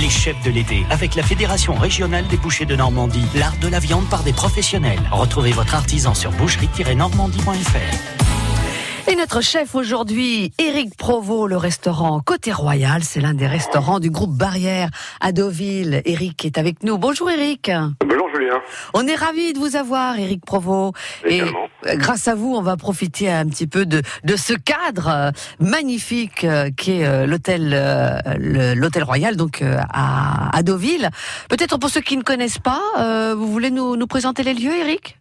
Les chefs de l'été, avec la Fédération régionale des bouchers de Normandie, l'art de la viande par des professionnels. Retrouvez votre artisan sur boucherie-normandie.fr. Et notre chef aujourd'hui, Éric Provost, le restaurant Côté Royal, c'est l'un des restaurants du groupe Barrière à Deauville. Éric est avec nous. Bonjour Éric. Bonjour On est ravis de vous avoir, Éric Provost. Et euh, grâce à vous, on va profiter un petit peu de, de ce cadre euh, magnifique euh, qui est l'hôtel l'hôtel Royal, donc à, à Deauville. Peut-être pour ceux qui ne connaissent pas, vous voulez nous, nous présenter les lieux, Éric?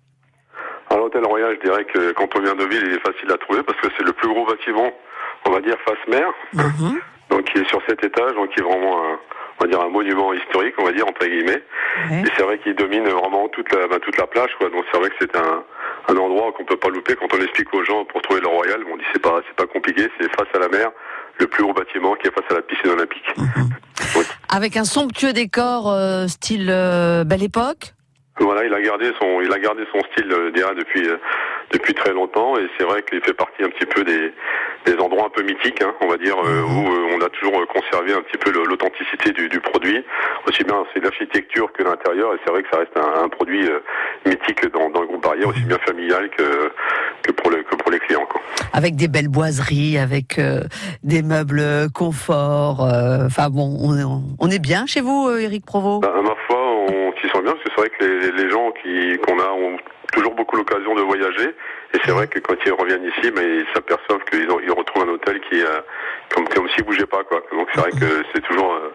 L'hôtel Royal, je dirais que quand on vient de ville, il est facile à trouver parce que c'est le plus gros bâtiment, on va dire face mer, mhm. Donc qui est sur cet étage, donc qui est vraiment un, on va dire un monument historique, on va dire entre guillemets. Et c'est vrai qu'il domine vraiment toute la, bah, toute la plage, quoi. Donc c'est vrai que c'est un, un endroit qu'on peut pas louper quand on explique aux gens pour trouver le Royal. On dit c'est pas c'est pas compliqué, c'est face à la mer, le plus haut bâtiment qui est face à la piscine olympique. Mhm. Avec un somptueux décor euh, style euh, Belle Époque. Voilà, il a gardé son, il a gardé son style euh, depuis euh, depuis très longtemps et c'est vrai qu'il fait partie un petit peu des, des endroits un peu mythiques, hein, on va dire, euh, où euh, on a toujours conservé un petit peu l'authenticité du, du, produit, aussi bien c'est l'architecture que l'intérieur et c'est vrai que ça reste un, un produit mythique dans, dans, le groupe Barrière, aussi bien familial que que pour le que pour les clients. Quoi. Avec des belles boiseries, avec des meubles confort, enfin bon, on, on, est bien chez vous, Eric Provo. Bah, à ma foi, on s'y sent bien parce que c'est vrai que les, les gens qui qu'on a ont toujours beaucoup l'occasion de voyager. Et c'est vrai que quand ils reviennent ici, mais ils s'aperçoivent qu'ils ils retrouvent un hôtel qui, euh, comme, comme s'il bougeait pas, quoi. Donc c'est vrai que c'est toujours euh,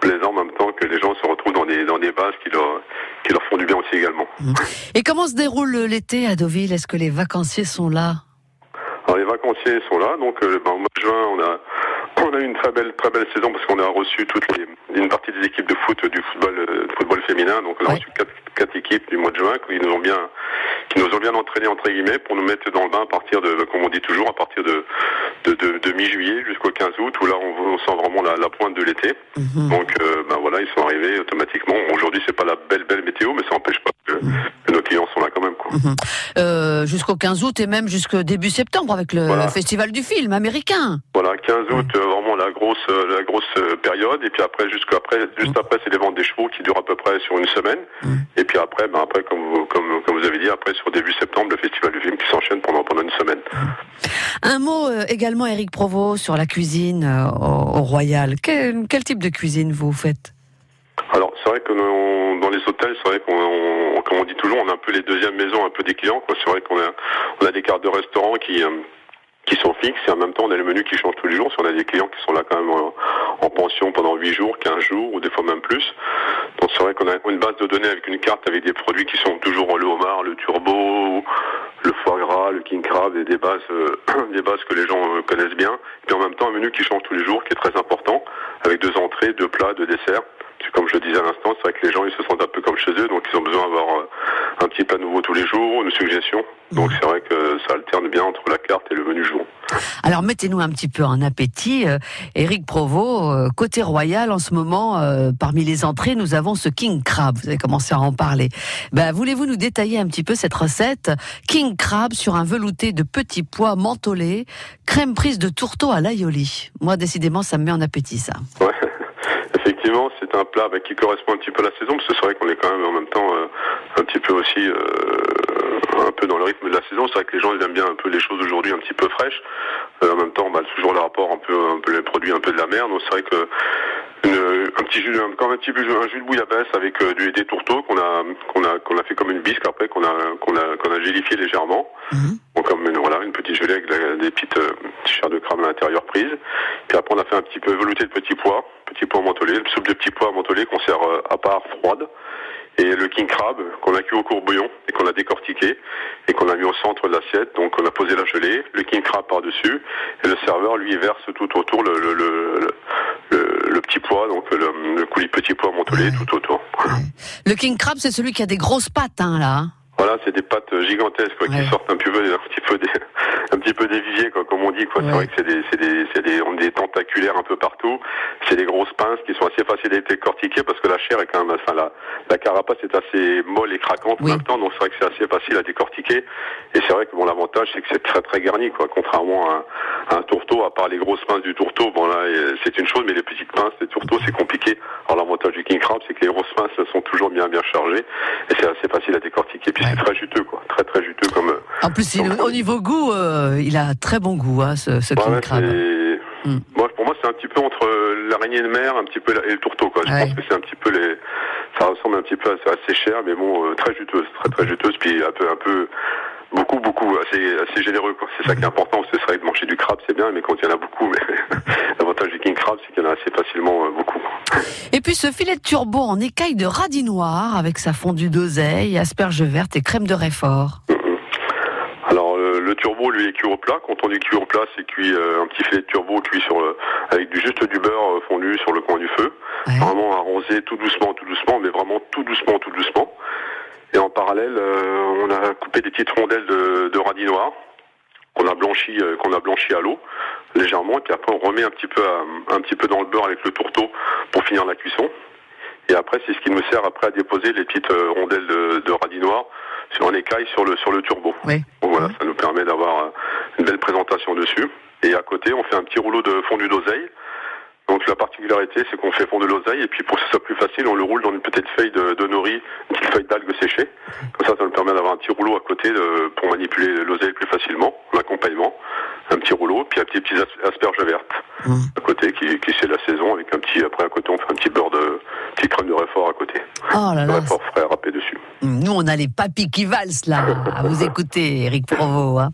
plaisant en même temps que les gens se retrouvent dans des, dans des bases qui leur, qui leur font du bien aussi également. Et comment se déroule l'été à Deauville? Est-ce que les vacanciers sont là? Alors les vacanciers sont là. Donc euh, ben, au mois de juin, on a on a eu une très belle, très belle saison parce qu'on a reçu toutes les, une partie des équipes de foot du football, euh, football féminin. Donc on a reçu quatre, quatre, équipes du mois de juin qui nous ont bien, qui nous ont bien entraînés entre guillemets pour nous mettre dans le bain à partir de, comme on dit toujours, à partir de de, de, de mi-juillet jusqu'au 15 août où là on, on sent vraiment la, la pointe de l'été. Mhm. Donc euh, ben voilà, ils sont arrivés automatiquement. Aujourd'hui c'est pas la belle belle météo, mais ça n'empêche pas que, mhm. que, nos clients sont là quand même. Quoi. Mhm. Euh, jusqu'au 15 août et même jusqu'au début septembre avec le festival du film américain. Voilà, 15 août grosse la grosse période et puis après jusqu'après juste après c'est les ventes des chevaux qui durent à peu près sur une semaine. Et puis après ben après comme vous, comme comme vous avez dit après sur début septembre le festival du film qui s'enchaîne pendant pendant une semaine. Un mot également Eric Provo sur la cuisine au, Royal. Quel, quel type de cuisine vous faites? Alors c'est vrai que dans les hôtels, c'est vrai qu'on, comme on dit toujours, on a un peu les deuxièmes maisons, un peu des clients. C'est vrai qu'on a, on a des cartes de restaurant qui qui sont fixes et en même temps on a les menus qui changent tous les jours. Si on a des clients qui sont là quand même en, pension pendant 8 jours, 15 jours ou des fois même plus. Donc c'est vrai qu'on a une base de données avec une carte avec des produits qui sont toujours le homard, le turbo, le foie gras, le king crab et des bases, euh, des bases que les gens euh, connaissent bien. Et en même temps un menu qui change tous les jours, qui est très important, avec deux entrées, deux plats, deux desserts comme je le disais à l'instant, c'est vrai que les gens ils se sentent un peu comme chez eux, donc ils ont besoin d'avoir euh, un petit plat nouveau tous les jours, une suggestion. Donc c'est vrai que ça alterne bien entre la carte et le menu jour. Alors mettez-nous un petit peu en appétit. Euh, Provost, euh, côté royal en ce moment, parmi les entrées, nous avons ce King Crab. Vous avez commencé à en parler. Ben, Voulez-vous nous détailler un petit peu cette recette? King Crab sur un velouté de petits pois mentholés, crème prise de tourteau à l'aioli. Moi, décidément, ça me met en appétit, ça. Ouais effectivement, un plat qui correspond un petit peu à la saison, parce que c'est vrai qu'on est quand même en même temps euh, un petit peu aussi euh, un peu dans le rythme de la saison. C'est vrai que les gens aiment bien un peu les choses aujourd'hui un petit peu fraîches. Euh, en même temps, bah, toujours le rapport un peu, un peu les produits un peu de la mer. Donc c'est vrai que un petit jus, comme un petit peu un jus de bouillabaisse avec du, des tourteaux qu'on a qu'on a qu'on a fait comme une bisque après qu'on a qu'on a qu'on a gélifié légèrement. Mhm. Donc comme une, voilà une petite gelée avec des petites euh, chairs de crabe à l'intérieur prise. Puis après on a fait un petit peu velouté de petits pois, petits pois mentholés, une soupe de petits pois mentholés qu'on sert euh, à part froide et le king crab qu'on a cuit au courbouillon et qu'on a décortiqué et qu'on a mis au centre de l'assiette. Donc on a posé la gelée, le king crab par-dessus et le serveur lui verse tout autour le, le, le, le petit pois, donc le, coulis petit pois mentholé tout autour. Le king crab c'est celui qui a des grosses pattes hein, là. Voilà, c'est des pattes euh, gigantesques quoi, qui sortent un petit peu, un petit peu des, un petit peu des viviers, quoi, comme on dit. C'est vrai que c'est des, c'est des, c'est des, on des tentaculaires un peu partout. C'est des grosses pinces qui sont assez faciles à décortiquer parce que la chair est quand même, enfin la, la carapace est assez molle et craquante en même temps. Donc c'est vrai que c'est assez facile à décortiquer. Et c'est vrai que bon, l'avantage c'est que c'est très très garni, quoi. Contrairement à, à, un tourteau, à part les grosses pinces du tourteau, bon là euh, c'est une chose, mais les petites pinces des tourteaux c'est compliqué. Alors l'avantage du king crab c'est que les grosses pinces sont toujours bien bien chargées et c'est assez facile à décortiquer c'est très juteux, quoi. Très, très juteux comme. Euh, en plus, au niveau goût, euh, il a très bon goût, hein, ce, ce mm. pour moi, c'est un petit peu entre euh, l'araignée de mer, un petit peu et le tourteau, quoi. Je pense que c'est un petit peu les. Ça ressemble un petit peu à assez cher, mais bon, très juteuse, très très juteuse, puis un peu, un peu, beaucoup, beaucoup, assez, assez généreux. Quoi. C'est ça qui est important. C'est vrai que manger du crabe, c'est bien, mais quand il y en a beaucoup, l'avantage du king crab, c'est qu'il y en a assez facilement euh, beaucoup. Et puis ce filet de turbo en écaille de radis noir avec sa fondue d'oseille, asperges vertes et crème de réfort. Mm le turbo lui est cuit au plat. Quand on dit cuit au plat, c'est cuit euh, un petit filet de turbo cuit sur avec du juste du beurre euh, fondu sur le coin du feu. Vraiment arrosé tout doucement, tout doucement, mais vraiment tout doucement, tout doucement. Et en parallèle, euh, on a coupé des petites rondelles de, de radis noir qu'on a blanchi, qu'on a blanchi à l'eau légèrement. Et puis après, on remet un petit peu, un petit peu dans le beurre avec le tourteau pour finir la cuisson. Et après, c'est ce qui nous sert après à déposer les petites rondelles de, de radis noir sur un écaille sur le sur le turbo. Oui. voilà, ça nous permet d'avoir euh, une belle présentation dessus. Et à côté, on fait un petit rouleau de fondu d'oseille. Donc la particularité, c'est qu'on fait fondre de l'oseille et puis pour que ce soit plus facile, on le roule dans une petite feuille de, de nori, une petite feuille d'algue séchée. Comme ça, ça nous permet d'avoir un petit rouleau à côté de, pour manipuler l'oseille plus facilement, l'accompagnement. Un petit rouleau, puis un petit petit asperge verte mmh. à côté qui, qui c'est la saison avec un petit après à côté on fait un petit beurre de petit crème de réfort à côté. Oh là là. Réfort frais râpé dessus. Nous, on a les papis qui valsent là, à vous écouter, Eric Provo. Hein.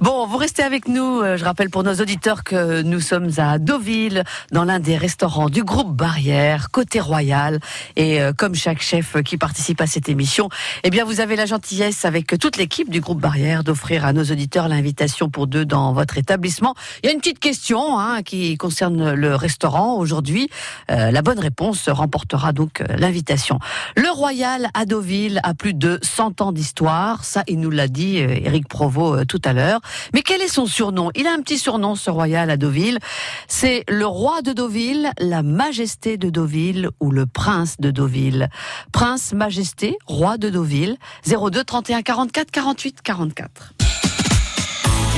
Bon, vous restez avec nous. Euh, je rappelle pour nos auditeurs que nous sommes à Deauville, dans l'un des restaurants du groupe Barrière, côté royal. Et euh, comme chaque chef qui participe à cette émission, eh bien, vous avez la gentillesse avec toute l'équipe du groupe Barrière d'offrir à nos auditeurs l'invitation pour deux dans votre établissement. Il y a une petite question hein, qui concerne le restaurant aujourd'hui. Euh, la bonne réponse remportera donc l'invitation. Le Royal à Deauville a plus de 100 ans d'histoire. Ça, il nous l'a dit Eric euh, Provo euh, tout à l'heure. Mais quel est son surnom? Il a un petit surnom, ce royal à Deauville. C'est le roi de Deauville, la majesté de Deauville ou le prince de Deauville. Prince, majesté, roi de Deauville. 02 31 44 48 44.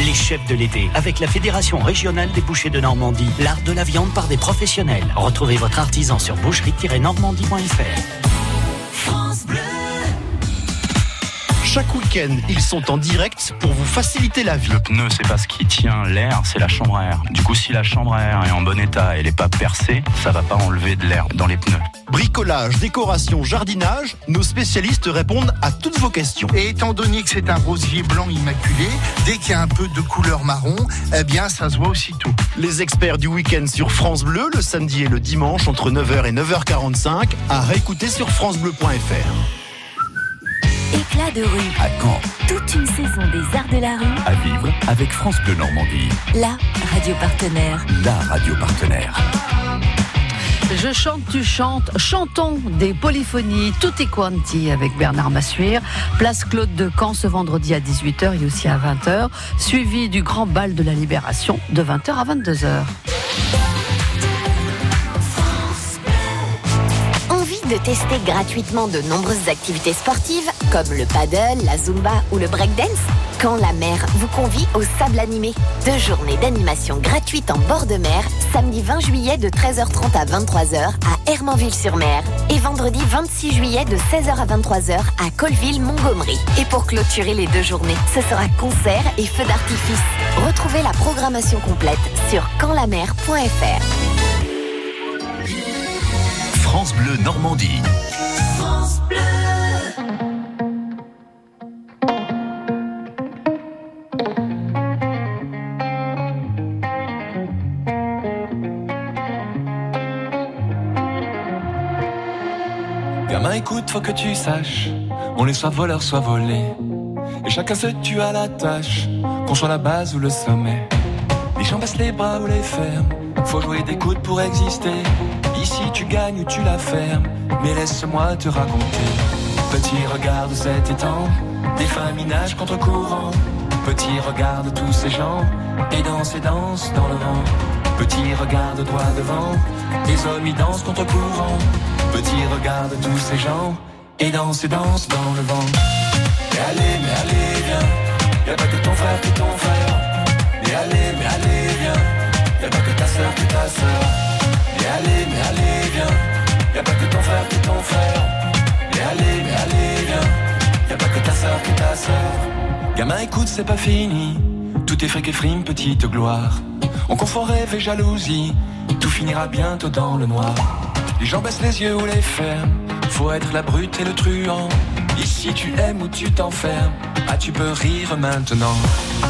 Les chefs de l'été, avec la Fédération régionale des bouchers de Normandie, l'art de la viande par des professionnels. Retrouvez votre artisan sur boucherie-normandie.fr. France Bleu. Chaque week-end, ils sont en direct pour vous faciliter la vie. Le pneu, c'est pas ce qui tient l'air, c'est la chambre à air. Du coup, si la chambre à air est en bon état et elle n'est pas percée, ça va pas enlever de l'air dans les pneus. Bricolage, décoration, jardinage, nos spécialistes répondent à toutes vos questions. Et étant donné que c'est un rosier blanc immaculé, dès qu'il y a un peu de couleur marron, eh bien, ça se voit aussitôt. Les experts du week-end sur France Bleu, le samedi et le dimanche entre 9h et 9h45, à réécouter sur FranceBleu.fr. Éclat de rue. À Caen. Toute une saison des arts de la rue. À vivre avec France Bleu Normandie. La radio partenaire. La radio partenaire. Je chante, tu chantes. Chantons des polyphonies tutti quanti avec Bernard Massuire. Place Claude de Caen ce vendredi à 18h et aussi à 20h. Suivi du grand bal de la Libération de 20h à 22h. De tester gratuitement de nombreuses activités sportives comme le paddle, la zumba ou le breakdance Quand la mer vous convie au sable animé. Deux journées d'animation gratuite en bord de mer, samedi 20 juillet de 13h30 à 23h à Hermanville-sur-Mer et vendredi 26 juillet de 16h à 23h à Colville-Montgomery. Et pour clôturer les deux journées, ce sera concert et feu d'artifice. Retrouvez la programmation complète sur campslamer.fr. France Bleu Normandie. France Bleu. Gamin, écoute, faut que tu saches, on est soit voleur, soit volé. Et chacun se tue à la tâche, qu'on soit la base ou le sommet. Les gens baissent les bras ou les ferment, faut jouer des coudes pour exister. Ici tu gagnes ou tu la fermes, mais laisse-moi te raconter. Petit regarde cet étang, des femmes nagent contre courant. Petit regarde tous ces gens, et dansent et dansent dans le vent. Petit regarde droit devant, des hommes y dansent contre courant. Petit regarde tous ces gens, et dansent et dansent dans le vent. Mais allez, mais allez, viens, y'a pas que ton frère qui ton frère. Mais allez, mais allez, viens, y'a pas que ta soeur que ta soeur. Mais allez, mais allez, viens. Y'a pas que ton frère que ton frère. Mais allez, mais allez, viens. Y'a pas que ta soeur que ta soeur. Gamin, écoute, c'est pas fini. Tout est fric et frime, petite gloire. On confond rêve et jalousie. Tout finira bientôt dans le noir. Les gens baissent les yeux ou les ferment. Faut être la brute et le truand. Ici tu aimes ou tu t'enfermes. Ah, tu peux rire maintenant.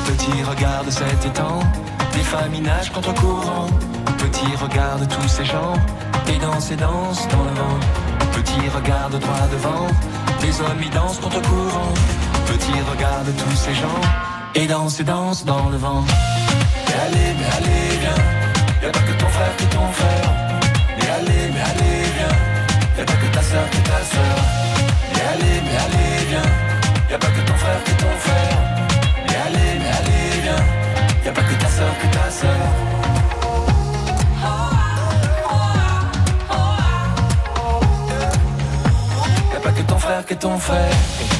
Petit, regarde cet étang. Des familles nagent contre courant. Petit, regarde tous ces gens. Et dansent et dansent dans le vent. Petit, regarde droit devant. Les hommes y dansent contre courant. Petit, regarde tous ces gens. Et dansent et dansent dans le vent. Allez, allez, viens. Y'a pas que ton frère qui ton frère. Frère qui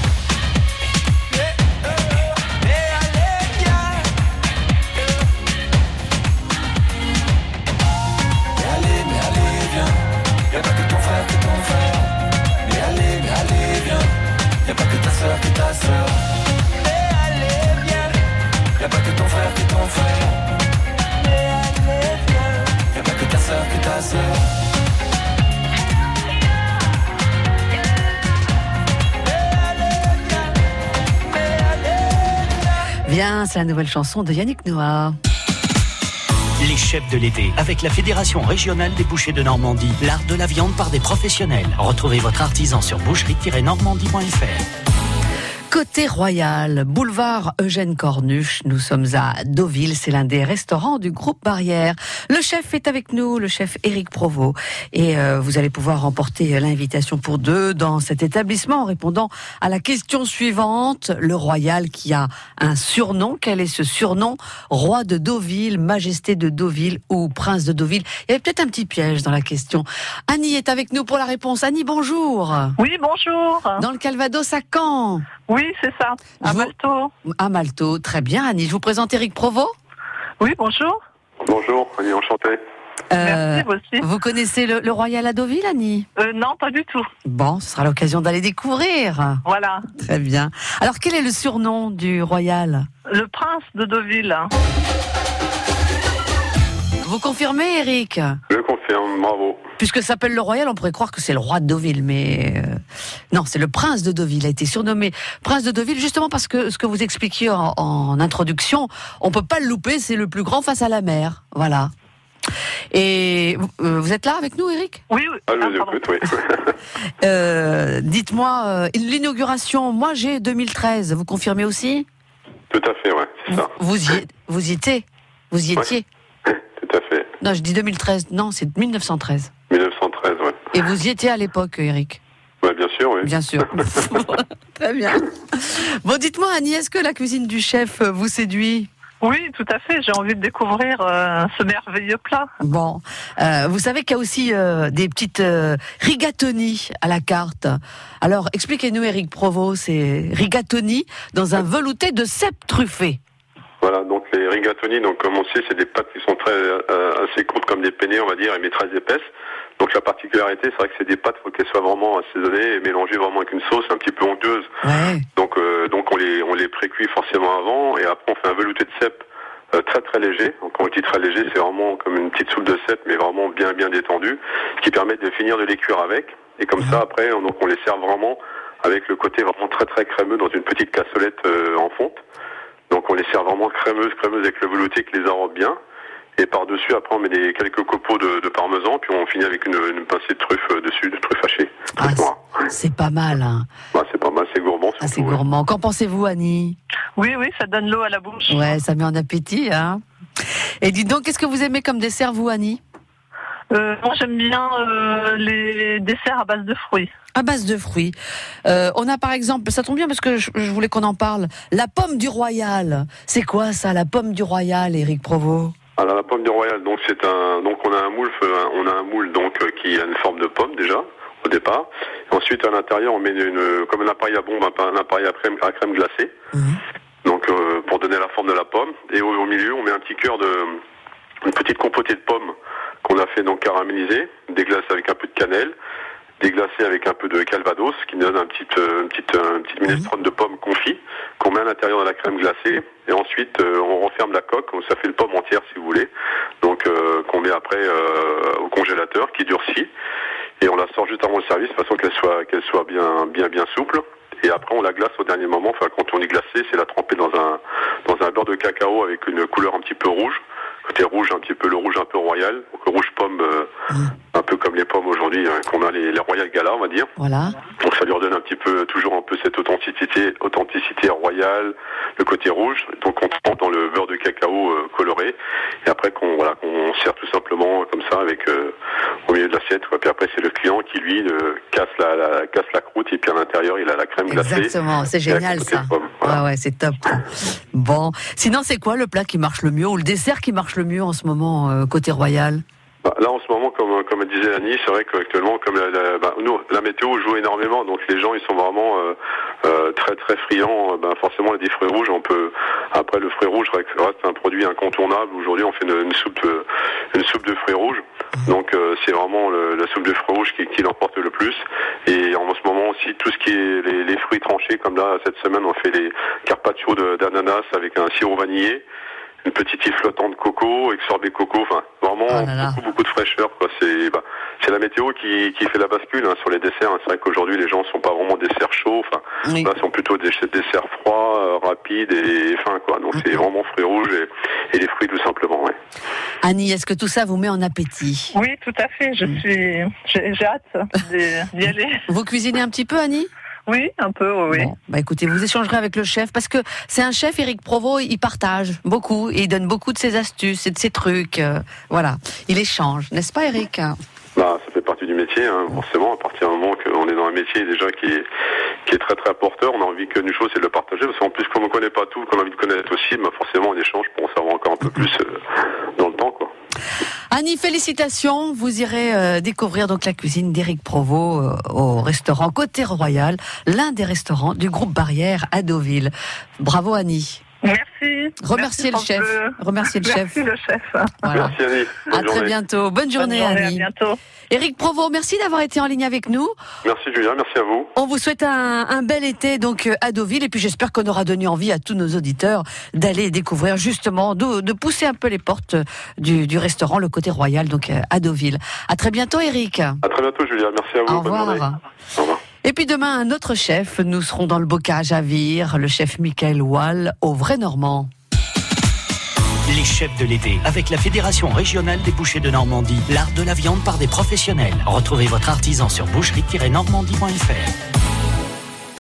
C'est la nouvelle chanson de Yannick Noah. Les chefs de l'été, avec la Fédération régionale des bouchers de Normandie, l'art de la viande par des professionnels. Retrouvez votre artisan sur boucherie-normandie.fr. Côté royal, boulevard Eugène Cornuche, nous sommes à Deauville, c'est l'un des restaurants du groupe Barrière. Le chef est avec nous, le chef Éric Provost, et euh, vous allez pouvoir remporter l'invitation pour deux dans cet établissement en répondant à la question suivante. Le royal qui a un surnom, quel est ce surnom? Roi de Deauville, Majesté de Deauville ou Prince de Deauville? Il y avait peut-être un petit piège dans la question. Annie est avec nous pour la réponse. Annie, bonjour. Oui, bonjour. Dans le Calvados à Caen. Oui, c'est ça, à Vous- Malto. À Malto, très bien. Annie, je vous présente Éric Provost. Oui, bonjour. Bonjour, Annie, enchanté. Merci, vous aussi. Euh, Vous connaissez le, le Royal à Deauville, Annie? Euh, non, pas du tout. Bon, ce sera l'occasion d'aller découvrir. Voilà. Très bien. Alors, quel est le surnom du Royal? Le prince de Deauville. Vous confirmez, Eric? Je confirme, bravo. Puisque ça s'appelle le Royal, on pourrait croire que c'est le roi de Deauville, mais euh, non, c'est le prince de Deauville. Il a été surnommé prince de Deauville justement parce que ce que vous expliquiez en, en introduction, on peut pas le louper. C'est le plus grand face à la mer. Voilà. Et euh, vous êtes là avec nous, Eric? Oui, oui. Ah, je Ah, vous pardon. écoute, oui. Euh, Dites-moi, euh, l'inauguration, moi j'ai 2013, vous confirmez aussi? Tout à fait, ouais, c'est ça. vous y, vous y étiez Vous y étiez. Non, je dis 2013, non, c'est 1913. 1913, ouais. Et vous y étiez à l'époque, Eric Ouais, bien sûr, oui. Bien sûr. Très bien. Bon, dites-moi, Annie, est-ce que la cuisine du chef vous séduit? Oui, tout à fait. J'ai envie de découvrir euh, ce merveilleux plat. Bon, euh, vous savez qu'il y a aussi euh, des petites euh, rigatoni à la carte. Alors, expliquez-nous, Eric Provost, c'est rigatoni dans un velouté de cèpe truffé. Rigatoni, donc comme on sait, c'est des pâtes qui sont très euh, assez courtes comme des penne, on va dire, mais très épaisses. Donc la particularité, c'est vrai que c'est des pâtes, faut qu'elles soient vraiment assaisonnées et mélangées vraiment avec une sauce un petit peu onctueuse. Ouais. Donc euh, donc on les on les précuit forcément avant et après on fait un velouté de cèpe euh, très très léger. Donc quand on dit très léger, c'est vraiment comme une petite soupe de cèpe, mais vraiment bien bien détendue, ce qui permet de finir de les cuire avec. Et comme ça après, on, donc on les sert vraiment avec le côté vraiment très très crémeux dans une petite cassolette euh, en fonte. Donc on les sert vraiment crémeuses, crémeuses avec le velouté qui les arrose bien. Et par-dessus, après, on met des, quelques copeaux de, de parmesan, puis on finit avec une, une pincée de truffe euh, dessus, de truffe hachée. Ah. C'est pas mal. Hein. Ouais, c'est pas mal, c'est gourmand. Ah, c'est ouais. gourmand. Qu'en pensez-vous, Annie? Oui, oui, ça donne l'eau à la bouche. Ouais, ça met en appétit. Hein. Et dites donc, qu'est-ce que vous aimez comme dessert, vous, Annie? Euh, moi, j'aime bien euh, les desserts à base de fruits. À base de fruits. Euh, on a par exemple, ça tombe bien parce que je, je voulais qu'on en parle, la pomme du royal. C'est quoi ça, la pomme du royal, Éric Provost? Alors la pomme du royal, donc c'est un, donc on a un moule, euh, on a un moule donc qui a une forme de pomme déjà au départ. Ensuite à l'intérieur on met une, comme un appareil à bombe, un, un appareil à crème, à crème glacée. Donc euh, pour donner la forme de la pomme. Et au, au milieu on met un petit cœur de, une petite compotée de pommes qu'on a fait donc caraméliser, des glaces avec un peu de cannelle. déglacé avec un peu de calvados, qui nous donne un petit, euh, une petite, euh, une petite minestrone de pommes confit qu'on met à l'intérieur de la crème glacée. Et ensuite, euh, on referme la coque, ça fait le pomme entière si vous voulez. Donc, euh, qu'on met après au congélateur, qui durcit. Et on la sort juste avant le service, de façon qu'elle soit, qu'elle soit bien, bien, bien souple. Et après, on la glace au dernier moment. Enfin, quand on est glacé, c'est la tremper dans un, dans un beurre de cacao avec une couleur un petit peu rouge. Côté rouge, un petit peu le rouge un peu royal. Donc, le rouge pomme, euh, un peu comme les pommes aujourd'hui, hein, qu'on a les, les royal gala, on va dire. Voilà. Donc ça lui redonne un petit peu, toujours un peu cette authenticité, authenticité royale, le côté rouge. Donc on trempe dans le beurre de cacao euh, coloré, et après qu'on voilà, qu'on sert tout simplement comme ça avec euh, au milieu de l'assiette. Puis après c'est le client qui lui euh, casse la, la- casse la croûte et puis à l'intérieur il a la crème glacée. Exactement, c'est génial ça. pommes. Ouais, ouais, c'est top. Bon, sinon c'est quoi le plat qui marche le mieux ou le dessert qui marche le mieux en ce moment côté royal? Bah, là en ce moment, comme comme disait Annie, c'est vrai qu'actuellement, comme la, bah, nous, la météo joue énormément, donc les gens ils sont vraiment euh, euh, très très friands. euh, Ben, forcément, des fruits rouges, on peut après le fruit rouge reste un produit incontournable. Aujourd'hui, on fait une, soupe de, une soupe de fruits rouges, donc euh, c'est vraiment la soupe de fruits rouges qui, qui l'emporte le plus. Et en ce moment aussi, tout ce qui est les, les fruits tranchés, comme là cette semaine, on fait les carpaccio d'ananas avec un sirop vanillé une petite île flottante de coco, avec sorbet coco, enfin vraiment Oh là là. beaucoup beaucoup de fraîcheur quoi. C'est bah, c'est la météo qui, qui fait la bascule hein, sur les desserts. hein. C'est vrai qu'aujourd'hui les gens sont pas vraiment desserts chauds, enfin Oui. là sont plutôt des desserts froids, euh, rapides et, fins quoi. Donc c'est vraiment fruits rouges et, et les fruits tout simplement. Ouais. Annie, est-ce que tout ça vous met en appétit? Oui, tout à fait. Je suis, j'ai hâte d'y aller. Vous cuisinez un petit peu, Annie? Oui, un peu, oui. Bon, bah écoutez, vous échangerez avec le chef parce que c'est un chef, Éric Provo, il partage beaucoup et il donne beaucoup de ses astuces et de ses trucs. euh, voilà, il échange, n'est-ce pas, Éric? Bah, ça fait partie du métier, hein, forcément. À partir du moment qu'on est dans un métier déjà qui est, qui est très très porteur, on a envie qu'une chose, c'est de le partager. Parce qu'en plus, comme on ne connaît pas tout, qu'on a envie de connaître aussi, bah, forcément, on échange pour en savoir encore un peu plus euh, dans le temps, quoi. Annie, félicitations. Vous irez euh, découvrir donc la cuisine d'Éric Provo euh, au restaurant Côté Royal, l'un des restaurants du groupe Barrière à Deauville. Bravo, Annie. Merci. Remerciez Merci, le chef. Bleu. Remerciez le chef. Merci le chef. Voilà. Merci Annie. Bonne À très bientôt. Bonne journée, Bonne journée, à Annie. bientôt. Éric Provo, merci d'avoir été en ligne avec nous. Merci Julien, merci à vous. On vous souhaite un, un bel été donc euh, à Deauville et puis j'espère qu'on aura donné envie à tous nos auditeurs d'aller découvrir justement, de, de pousser un peu les portes du, du restaurant Le Côté Royal donc euh, à Deauville. À très bientôt, Eric. À très bientôt Julien, merci à vous. Au Bonne journée. revoir. Au revoir. Et puis demain, un autre chef. Nous serons dans le bocage à Vire, le chef Michael Wall, au vrai Normand. Les chefs de l'été, avec la Fédération régionale des bouchers de Normandie, l'art de la viande par des professionnels. Retrouvez votre artisan sur boucherie-normandie.fr.